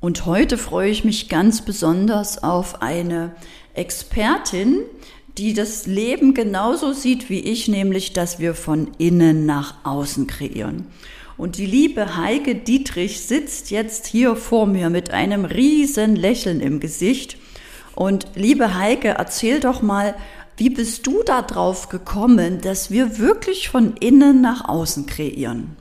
Und heute freue ich mich ganz besonders auf eine Expertin, die das Leben genauso sieht wie ich, nämlich dass wir von innen nach außen kreieren. Und die liebe Heike Dietrich sitzt jetzt hier vor mir mit einem riesen Lächeln im Gesicht. Und liebe Heike, erzähl doch mal, wie bist du da drauf gekommen, dass wir wirklich von innen nach außen kreieren?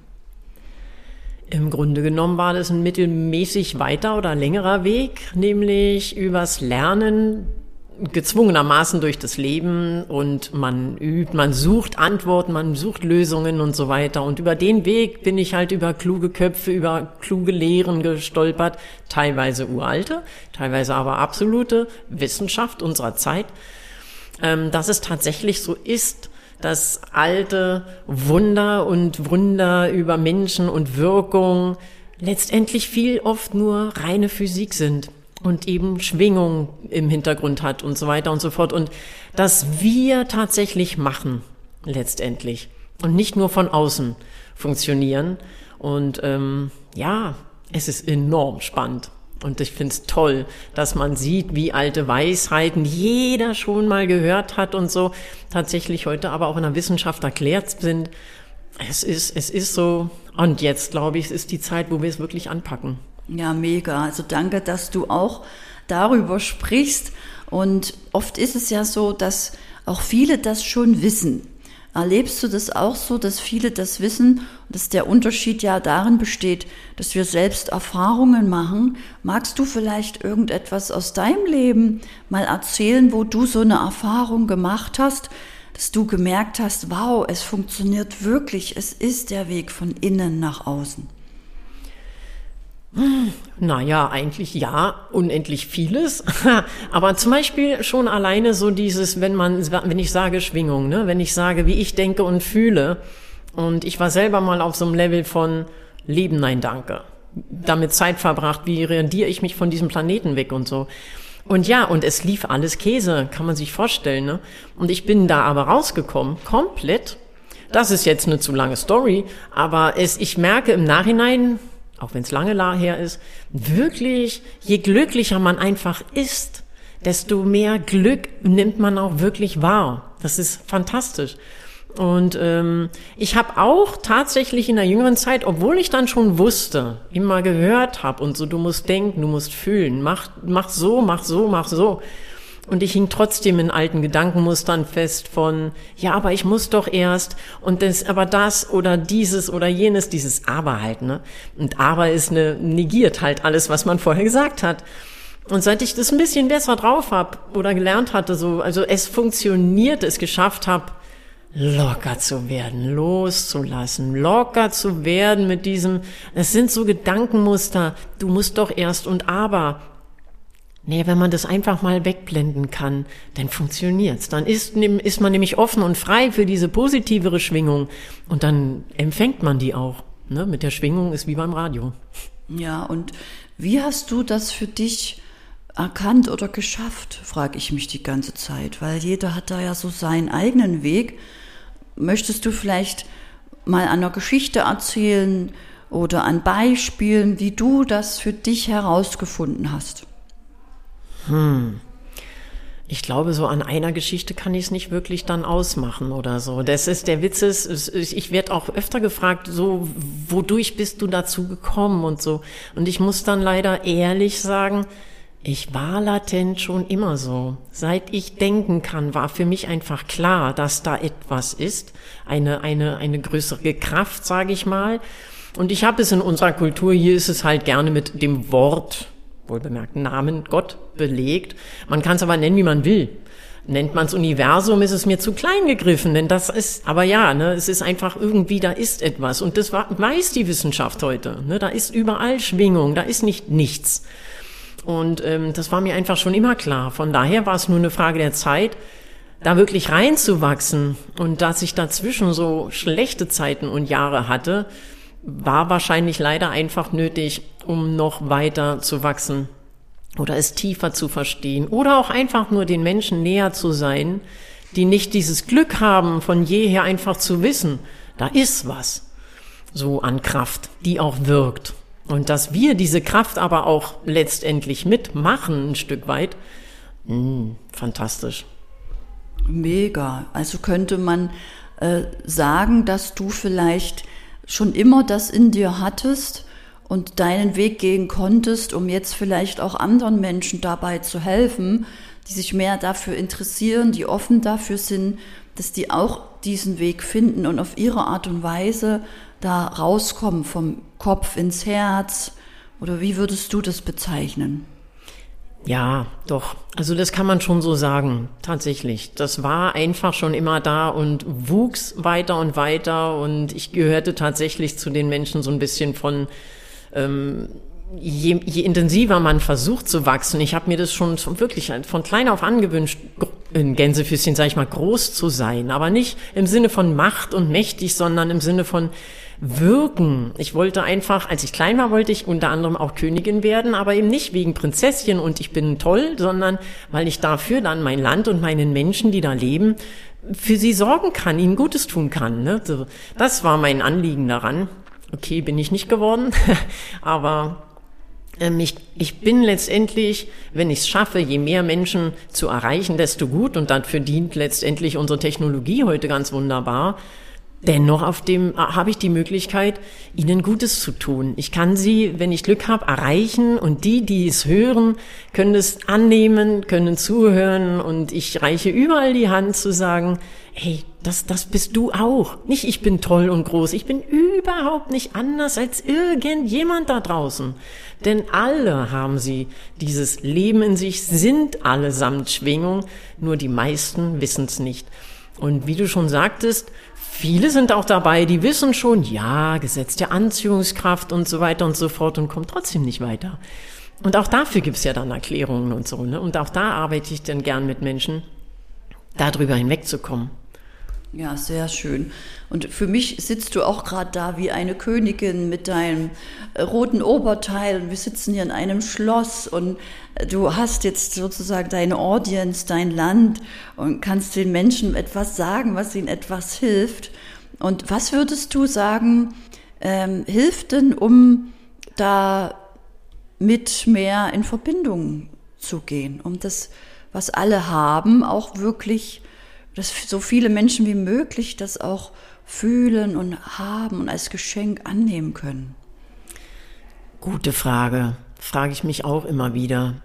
Im Grunde genommen war das ein mittelmäßig weiter oder längerer Weg, nämlich übers Lernen gezwungenermaßen durch das Leben. Und man übt, man sucht Antworten, man sucht Lösungen und so weiter. Und über den Weg bin ich halt über kluge Köpfe, über kluge Lehren gestolpert, teilweise uralte, teilweise aber absolute Wissenschaft unserer Zeit, ähm, dass es tatsächlich so ist, dass alte Wunder und Wunder über Menschen und Wirkung letztendlich viel oft nur reine Physik sind und eben Schwingung im Hintergrund hat und so weiter und so fort. Und dass wir tatsächlich machen, letztendlich. Und nicht nur von außen funktionieren. Und ähm, ja, es ist enorm spannend. Und ich finde es toll, dass man sieht, wie alte Weisheiten jeder schon mal gehört hat und so tatsächlich heute aber auch in der Wissenschaft erklärt sind. Es ist, es ist so. Und jetzt, glaube ich, es ist die Zeit, wo wir es wirklich anpacken. Ja, mega. Also danke, dass du auch darüber sprichst. Und oft ist es ja so, dass auch viele das schon wissen. Erlebst du das auch so, dass viele das wissen, dass der Unterschied ja darin besteht, dass wir selbst Erfahrungen machen? Magst du vielleicht irgendetwas aus deinem Leben mal erzählen, wo du so eine Erfahrung gemacht hast, dass du gemerkt hast, wow, es funktioniert wirklich, es ist der Weg von innen nach außen? Naja, eigentlich ja, unendlich vieles. Aber zum Beispiel schon alleine so dieses, wenn man, wenn ich sage Schwingung, ne, wenn ich sage, wie ich denke und fühle. Und ich war selber mal auf so einem Level von Leben, nein, danke. Damit Zeit verbracht, wie reagiere ich mich von diesem Planeten weg und so. Und ja, und es lief alles Käse, kann man sich vorstellen, ne? Und ich bin da aber rausgekommen, komplett. Das ist jetzt eine zu lange Story, aber es, ich merke im Nachhinein, auch wenn es lange her ist, wirklich, je glücklicher man einfach ist, desto mehr Glück nimmt man auch wirklich wahr. Das ist fantastisch. Und ähm, ich habe auch tatsächlich in der jüngeren Zeit, obwohl ich dann schon wusste, immer gehört habe und so, du musst denken, du musst fühlen, mach, mach so, mach so, mach so. Und ich hing trotzdem in alten Gedankenmustern fest von, ja, aber ich muss doch erst und das, aber das oder dieses oder jenes, dieses Aber halt, ne? Und Aber ist eine, negiert halt alles, was man vorher gesagt hat. Und seit ich das ein bisschen besser drauf hab oder gelernt hatte, so, also es funktioniert, es geschafft hab, locker zu werden, loszulassen, locker zu werden mit diesem, es sind so Gedankenmuster, du musst doch erst und aber, Nee, wenn man das einfach mal wegblenden kann, dann funktioniert's. Dann ist, ist man nämlich offen und frei für diese positivere Schwingung und dann empfängt man die auch. Ne? Mit der Schwingung ist wie beim Radio. Ja, und wie hast du das für dich erkannt oder geschafft, frage ich mich die ganze Zeit, weil jeder hat da ja so seinen eigenen Weg. Möchtest du vielleicht mal an einer Geschichte erzählen oder an Beispielen, wie du das für dich herausgefunden hast? Hm. Ich glaube, so an einer Geschichte kann ich es nicht wirklich dann ausmachen oder so. Das ist der Witz ist, ich werde auch öfter gefragt, so wodurch bist du dazu gekommen und so. Und ich muss dann leider ehrlich sagen, ich war latent schon immer so. Seit ich denken kann, war für mich einfach klar, dass da etwas ist, eine eine eine größere Kraft, sage ich mal. Und ich habe es in unserer Kultur hier ist es halt gerne mit dem Wort wohlbemerkt Namen Gott belegt. Man kann es aber nennen, wie man will. Nennt man es Universum, ist es mir zu klein gegriffen, denn das ist, aber ja, ne, es ist einfach irgendwie, da ist etwas. Und das weiß die Wissenschaft heute. Ne, da ist überall Schwingung, da ist nicht nichts. Und ähm, das war mir einfach schon immer klar. Von daher war es nur eine Frage der Zeit, da wirklich reinzuwachsen. Und dass ich dazwischen so schlechte Zeiten und Jahre hatte, war wahrscheinlich leider einfach nötig, um noch weiter zu wachsen oder es tiefer zu verstehen oder auch einfach nur den Menschen näher zu sein, die nicht dieses Glück haben, von jeher einfach zu wissen, da ist was so an Kraft, die auch wirkt. Und dass wir diese Kraft aber auch letztendlich mitmachen, ein Stück weit, mh, hm, fantastisch. Mega. Also könnte man äh, sagen, dass du vielleicht schon immer das in dir hattest und deinen Weg gehen konntest, um jetzt vielleicht auch anderen Menschen dabei zu helfen, die sich mehr dafür interessieren, die offen dafür sind, dass die auch diesen Weg finden und auf ihre Art und Weise da rauskommen vom Kopf ins Herz? Oder wie würdest du das bezeichnen? Ja, doch. Also das kann man schon so sagen, tatsächlich. Das war einfach schon immer da und wuchs weiter und weiter und ich gehörte tatsächlich zu den Menschen so ein bisschen von, ähm, je, je intensiver man versucht zu wachsen, ich habe mir das schon wirklich von klein auf angewünscht, in Gänsefüßchen, sage ich mal, groß zu sein, aber nicht im Sinne von Macht und mächtig, sondern im Sinne von wirken. Ich wollte einfach, als ich klein war, wollte ich unter anderem auch Königin werden, aber eben nicht wegen Prinzesschen und ich bin toll, sondern weil ich dafür dann mein Land und meinen Menschen, die da leben, für sie sorgen kann, ihnen Gutes tun kann. Ne? Das war mein Anliegen daran. Okay, bin ich nicht geworden, aber ähm, ich, ich bin letztendlich, wenn ich es schaffe, je mehr Menschen zu erreichen, desto gut. Und dafür dient letztendlich unsere Technologie heute ganz wunderbar. Dennoch auf dem äh, habe ich die Möglichkeit, ihnen Gutes zu tun. Ich kann sie, wenn ich Glück habe, erreichen und die, die es hören, können es annehmen, können zuhören und ich reiche überall die Hand zu sagen, hey, das, das bist du auch. Nicht ich bin toll und groß, ich bin überhaupt nicht anders als irgendjemand da draußen. Denn alle haben sie dieses Leben in sich, sind allesamt Schwingung, nur die meisten wissen es nicht. Und wie du schon sagtest, Viele sind auch dabei, die wissen schon, ja, Gesetz der Anziehungskraft und so weiter und so fort und kommen trotzdem nicht weiter. Und auch dafür gibt's ja dann Erklärungen und so. Ne? Und auch da arbeite ich dann gern mit Menschen, darüber hinwegzukommen. Ja, sehr schön. Und für mich sitzt du auch gerade da wie eine Königin mit deinem äh, roten Oberteil. Und wir sitzen hier in einem Schloss und äh, du hast jetzt sozusagen deine Audience, dein Land und kannst den Menschen etwas sagen, was ihnen etwas hilft. Und was würdest du sagen, ähm, hilft denn, um da mit mehr in Verbindung zu gehen, um das, was alle haben, auch wirklich dass so viele Menschen wie möglich das auch fühlen und haben und als Geschenk annehmen können? Gute Frage. Frage ich mich auch immer wieder.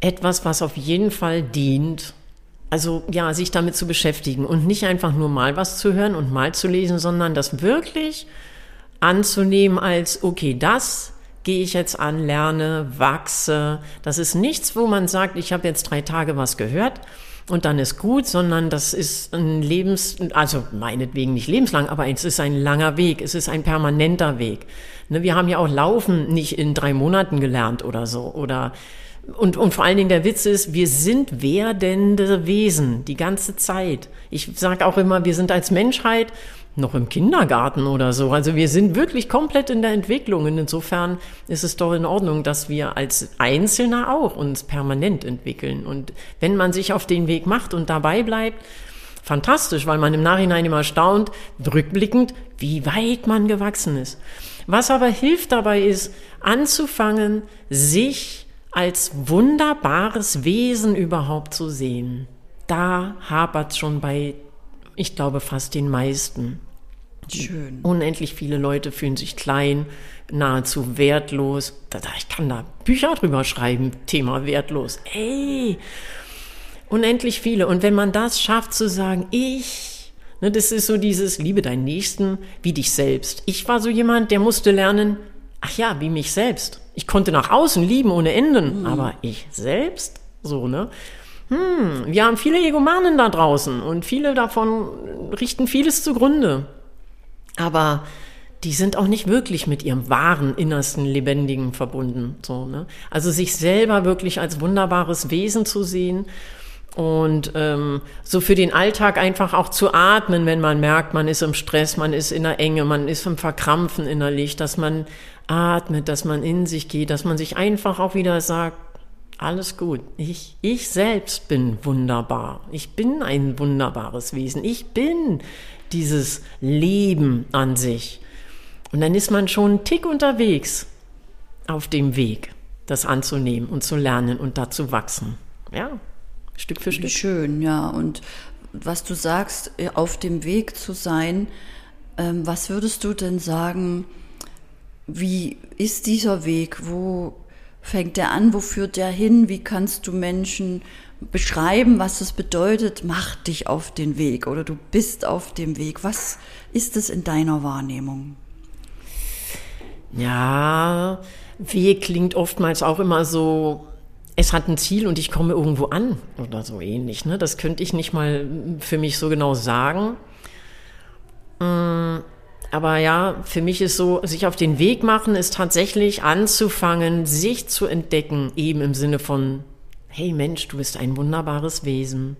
Etwas, was auf jeden Fall dient, also ja, sich damit zu beschäftigen und nicht einfach nur mal was zu hören und mal zu lesen, sondern das wirklich anzunehmen als, okay, das gehe ich jetzt an, lerne, wachse. Das ist nichts, wo man sagt, ich habe jetzt drei Tage was gehört und dann ist gut, sondern das ist ein Lebens, also meinetwegen nicht lebenslang, aber es ist ein langer Weg, es ist ein permanenter Weg. Ne, wir haben ja auch Laufen nicht in drei Monaten gelernt oder so oder und, und vor allen Dingen der Witz ist, wir sind werdende Wesen die ganze Zeit. Ich sage auch immer, wir sind als Menschheit noch im Kindergarten oder so. Also wir sind wirklich komplett in der Entwicklung. Und insofern ist es doch in Ordnung, dass wir als Einzelner auch uns permanent entwickeln. Und wenn man sich auf den Weg macht und dabei bleibt, fantastisch, weil man im Nachhinein immer staunt, rückblickend, wie weit man gewachsen ist. Was aber hilft dabei ist, anzufangen, sich als wunderbares Wesen überhaupt zu sehen. Da hapert schon bei ich glaube fast den meisten. Schön. Unendlich viele Leute fühlen sich klein, nahezu wertlos. Ich kann da Bücher drüber schreiben, Thema wertlos. Ey, unendlich viele. Und wenn man das schafft zu sagen, ich, ne, das ist so dieses, liebe deinen Nächsten wie dich selbst. Ich war so jemand, der musste lernen, ach ja, wie mich selbst. Ich konnte nach außen lieben ohne Enden, mhm. aber ich selbst, so, ne? Hm, wir haben viele Egomanen da draußen und viele davon richten vieles zugrunde. Aber die sind auch nicht wirklich mit ihrem wahren, innersten, lebendigen verbunden. So, ne? Also sich selber wirklich als wunderbares Wesen zu sehen und ähm, so für den Alltag einfach auch zu atmen, wenn man merkt, man ist im Stress, man ist in der Enge, man ist im Verkrampfen innerlich, dass man atmet, dass man in sich geht, dass man sich einfach auch wieder sagt, alles gut. Ich, ich selbst bin wunderbar. Ich bin ein wunderbares Wesen. Ich bin dieses Leben an sich. Und dann ist man schon einen Tick unterwegs. auf dem Weg, das anzunehmen und zu lernen und da zu wachsen. Ja, Stück für Stück. Schön, ja. Und was du sagst, äh, auf dem Weg zu sein, ähm, was würdest du denn sagen, wie ist dieser Weg? Wo fängt der an? Wo führt der hin? Wie kannst du Menschen beschreiben, was es bedeutet, mach dich auf den Weg oder du bist auf dem Weg? Was ist es in deiner Wahrnehmung? Ja, Weg klingt oftmals auch immer so, es hat ein Ziel und ich komme irgendwo an oder so ähnlich. Ne? Das könnte ich nicht mal für mich so genau sagen. Mm, aber ja, für mich ist so, sich auf den Weg machen, ist tatsächlich anzufangen, sich zu entdecken, eben im Sinne von, hey Mensch, du bist ein wunderbares Wesen.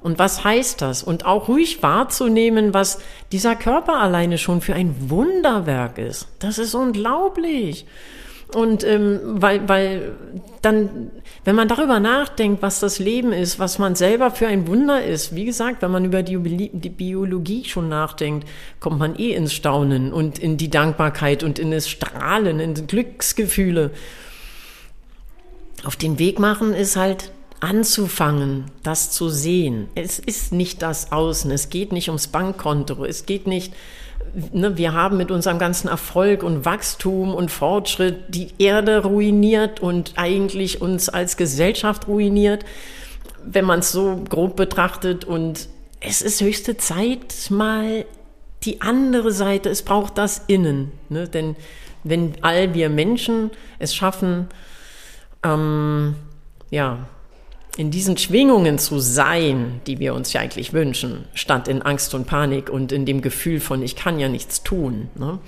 Und was heißt das? Und auch ruhig wahrzunehmen, was dieser Körper alleine schon für ein Wunderwerk ist. Das ist unglaublich. Und ähm, weil, weil dann, wenn man darüber nachdenkt, was das Leben ist, was man selber für ein Wunder ist, wie gesagt, wenn man über die, die Biologie schon nachdenkt, kommt man eh ins Staunen und in die Dankbarkeit und in das Strahlen, in Glücksgefühle. Auf den Weg machen ist halt anzufangen, das zu sehen. Es ist nicht das Außen, es geht nicht ums Bankkonto, es geht nicht ne, wir haben mit unserem ganzen Erfolg und Wachstum und Fortschritt die Erde ruiniert und eigentlich uns als Gesellschaft ruiniert, wenn man es so grob betrachtet. Und es ist höchste Zeit, mal die andere Seite, es braucht das Innen. Ne? Denn wenn all wir Menschen es schaffen, ähm, ja, in diesen Schwingungen zu sein, die wir uns ja eigentlich wünschen, statt in Angst und Panik und in dem Gefühl von, ich kann ja nichts tun. Ne?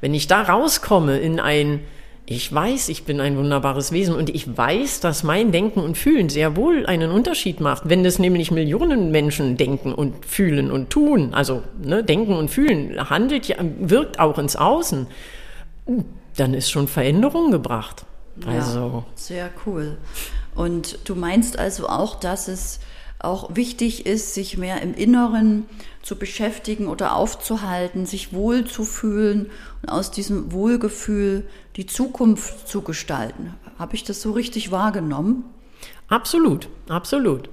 Wenn ich da rauskomme in ein, ich weiß, ich bin ein wunderbares Wesen und ich weiß, dass mein Denken und Fühlen sehr wohl einen Unterschied macht, wenn das nämlich Millionen Menschen denken und fühlen und tun, also ne, denken und fühlen, handelt ja, wirkt auch ins Außen, dann ist schon Veränderung gebracht. Also. Ja, sehr cool. Und du meinst also auch, dass es auch wichtig ist, sich mehr im Inneren zu beschäftigen oder aufzuhalten, sich wohl zu fühlen und aus diesem Wohlgefühl die Zukunft zu gestalten. Habe ich das so richtig wahrgenommen? Absolut, absolut.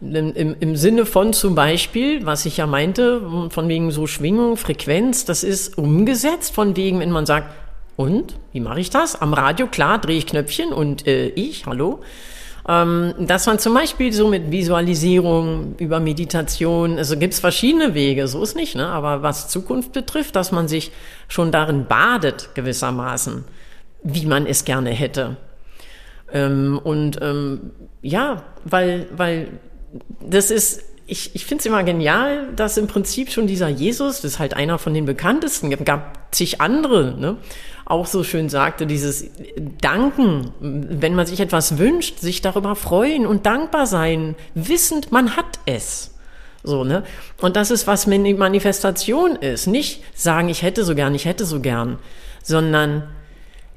Im, im, Im Sinne von zum Beispiel, was ich ja meinte, von wegen so Schwingung, Frequenz, das ist umgesetzt, von wegen, wenn man sagt, und, wie mache ich das? Am Radio, klar, drehe ich Knöpfchen und äh, ich, hallo. Ähm, dass man zum Beispiel so mit Visualisierung über Meditation, also gibt es verschiedene Wege, so ist nicht, ne? aber was Zukunft betrifft, dass man sich schon darin badet gewissermaßen, wie man es gerne hätte. Ähm, und ähm, ja, weil, weil das ist ich, ich finde es immer genial, dass im Prinzip schon dieser Jesus, das ist halt einer von den bekanntesten, gab zig andere, ne, auch so schön sagte, dieses Danken, wenn man sich etwas wünscht, sich darüber freuen und dankbar sein, wissend, man hat es. So, ne? Und das ist, was Manifestation ist. Nicht sagen, ich hätte so gern, ich hätte so gern, sondern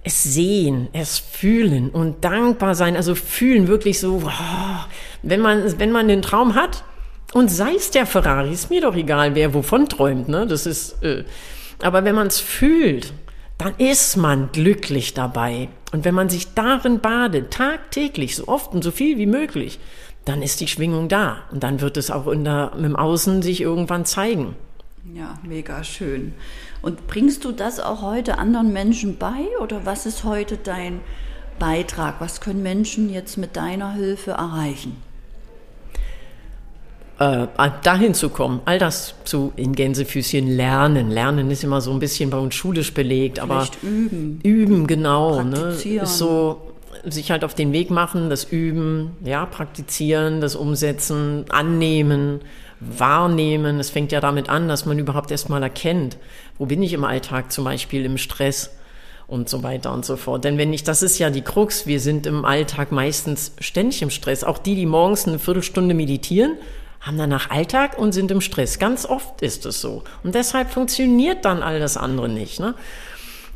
es sehen, es fühlen und dankbar sein, also fühlen wirklich so, oh, wenn man, wenn man den Traum hat, und sei es der Ferrari, ist mir doch egal, wer wovon träumt, ne? Das ist, äh, aber wenn man es fühlt, dann ist man glücklich dabei. Und wenn man sich darin badet, tagtäglich, so oft und so viel wie möglich, dann ist die Schwingung da. Und dann wird es auch in der, im Außen sich irgendwann zeigen. Ja, mega schön. Und bringst du das auch heute anderen Menschen bei? Oder was ist heute dein Beitrag? Was können Menschen jetzt mit deiner Hilfe erreichen? Äh, dahin zu kommen, all das zu in Gänsefüßchen lernen. Lernen ist immer so ein bisschen bei uns schulisch belegt, Vielleicht aber üben. Üben, genau. Ne, ist so sich halt auf den Weg machen, das Üben, ja, praktizieren, das Umsetzen, annehmen, wahrnehmen. Es fängt ja damit an, dass man überhaupt erstmal erkennt, wo bin ich im Alltag zum Beispiel im Stress und so weiter und so fort. Denn wenn nicht, das ist ja die Krux, wir sind im Alltag meistens ständig im Stress. Auch die, die morgens eine Viertelstunde meditieren, haben danach Alltag und sind im Stress. Ganz oft ist es so. Und deshalb funktioniert dann all das andere nicht. Ne?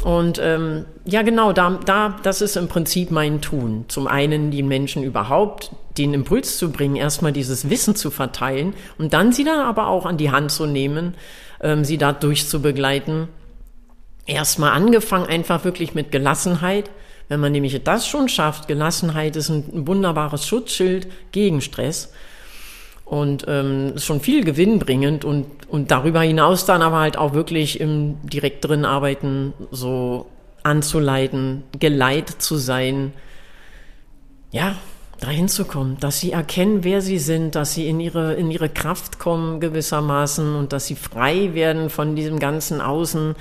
Und ähm, ja, genau, da, da, das ist im Prinzip mein Tun. Zum einen die Menschen überhaupt den Impuls zu bringen, erstmal dieses Wissen zu verteilen und dann sie dann aber auch an die Hand zu nehmen, ähm, sie da durchzubegleiten. Erstmal angefangen einfach wirklich mit Gelassenheit, Wenn man nämlich das schon schafft, Gelassenheit ist ein wunderbares Schutzschild gegen Stress und ähm, ist schon viel gewinnbringend und, und darüber hinaus dann aber halt auch wirklich im direkteren Arbeiten so anzuleiten, geleit zu sein, ja, dahin zu kommen, dass sie erkennen, wer sie sind, dass sie in ihre, in ihre Kraft kommen gewissermaßen und dass sie frei werden von diesem ganzen Außen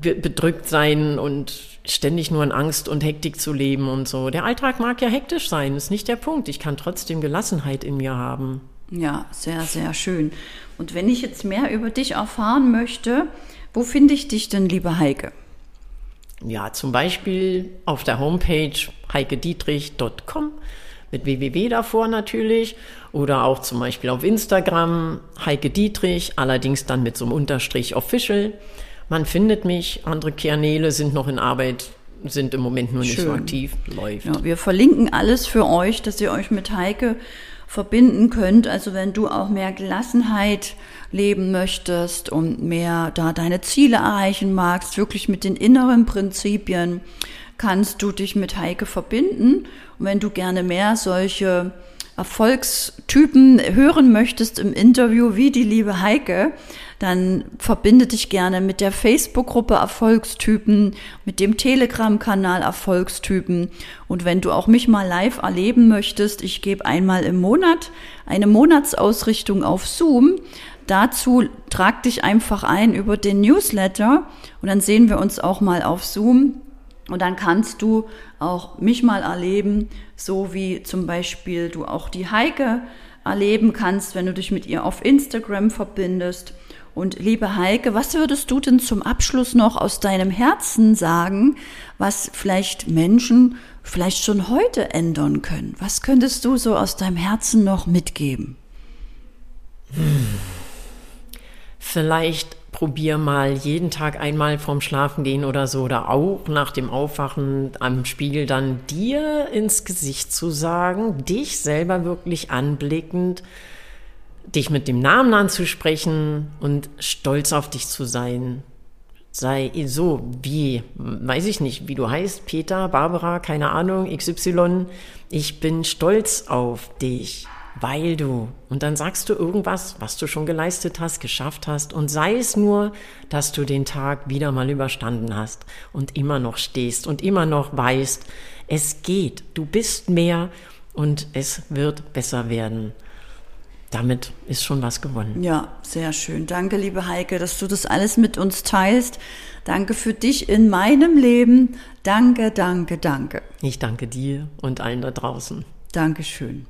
bedrückt sein und ständig nur in Angst und Hektik zu leben und so. Der Alltag mag ja hektisch sein, ist nicht der Punkt. Ich kann trotzdem Gelassenheit in mir haben. Ja, sehr, sehr schön. Und wenn ich jetzt mehr über dich erfahren möchte, wo finde ich dich denn, liebe Heike? Ja, zum Beispiel auf der Homepage heikedietrich.com mit www davor natürlich oder auch zum Beispiel auf Instagram Heike Dietrich, allerdings dann mit so einem Unterstrich official. Man findet mich, andere Kanäle sind noch in Arbeit, sind im Moment nur nicht Schön. so aktiv, läuft. Ja, wir verlinken alles für euch, dass ihr euch mit Heike verbinden könnt. Also wenn du auch mehr Gelassenheit leben möchtest und mehr da deine Ziele erreichen magst, wirklich mit den inneren Prinzipien, kannst du dich mit Heike verbinden. Und wenn du gerne mehr solche Erfolgstypen hören möchtest im Interview wie die liebe Heike, dann verbinde dich gerne mit der Facebook-Gruppe Erfolgstypen, mit dem Telegram-Kanal Erfolgstypen. Und wenn du auch mich mal live erleben möchtest, ich gebe einmal im Monat eine Monatsausrichtung auf Zoom. Dazu trag dich einfach ein über den Newsletter und dann sehen wir uns auch mal auf Zoom. Und dann kannst du auch mich mal erleben, so wie zum Beispiel du auch die Heike erleben kannst, wenn du dich mit ihr auf Instagram verbindest. Und liebe Heike, was würdest du denn zum Abschluss noch aus deinem Herzen sagen, was vielleicht Menschen vielleicht schon heute ändern können? Was könntest du so aus deinem Herzen noch mitgeben? Hm. Vielleicht probier mal jeden Tag einmal vorm Schlafengehen oder so oder auch nach dem Aufwachen am Spiegel dann dir ins Gesicht zu sagen, dich selber wirklich anblickend, dich mit dem Namen anzusprechen und stolz auf dich zu sein. Sei so wie, weiß ich nicht, wie du heißt, Peter, Barbara, keine Ahnung, XY. Ich bin stolz auf dich, weil du. Und dann sagst du irgendwas, was du schon geleistet hast, geschafft hast. Und sei es nur, dass du den Tag wieder mal überstanden hast und immer noch stehst und immer noch weißt, es geht, du bist mehr und es wird besser werden damit ist schon was gewonnen. Ja, sehr schön. Danke, liebe Heike, dass du das alles mit uns teilst. Danke für dich in meinem Leben. Danke, danke, danke. Ich danke dir und allen da draußen. Dankeschön.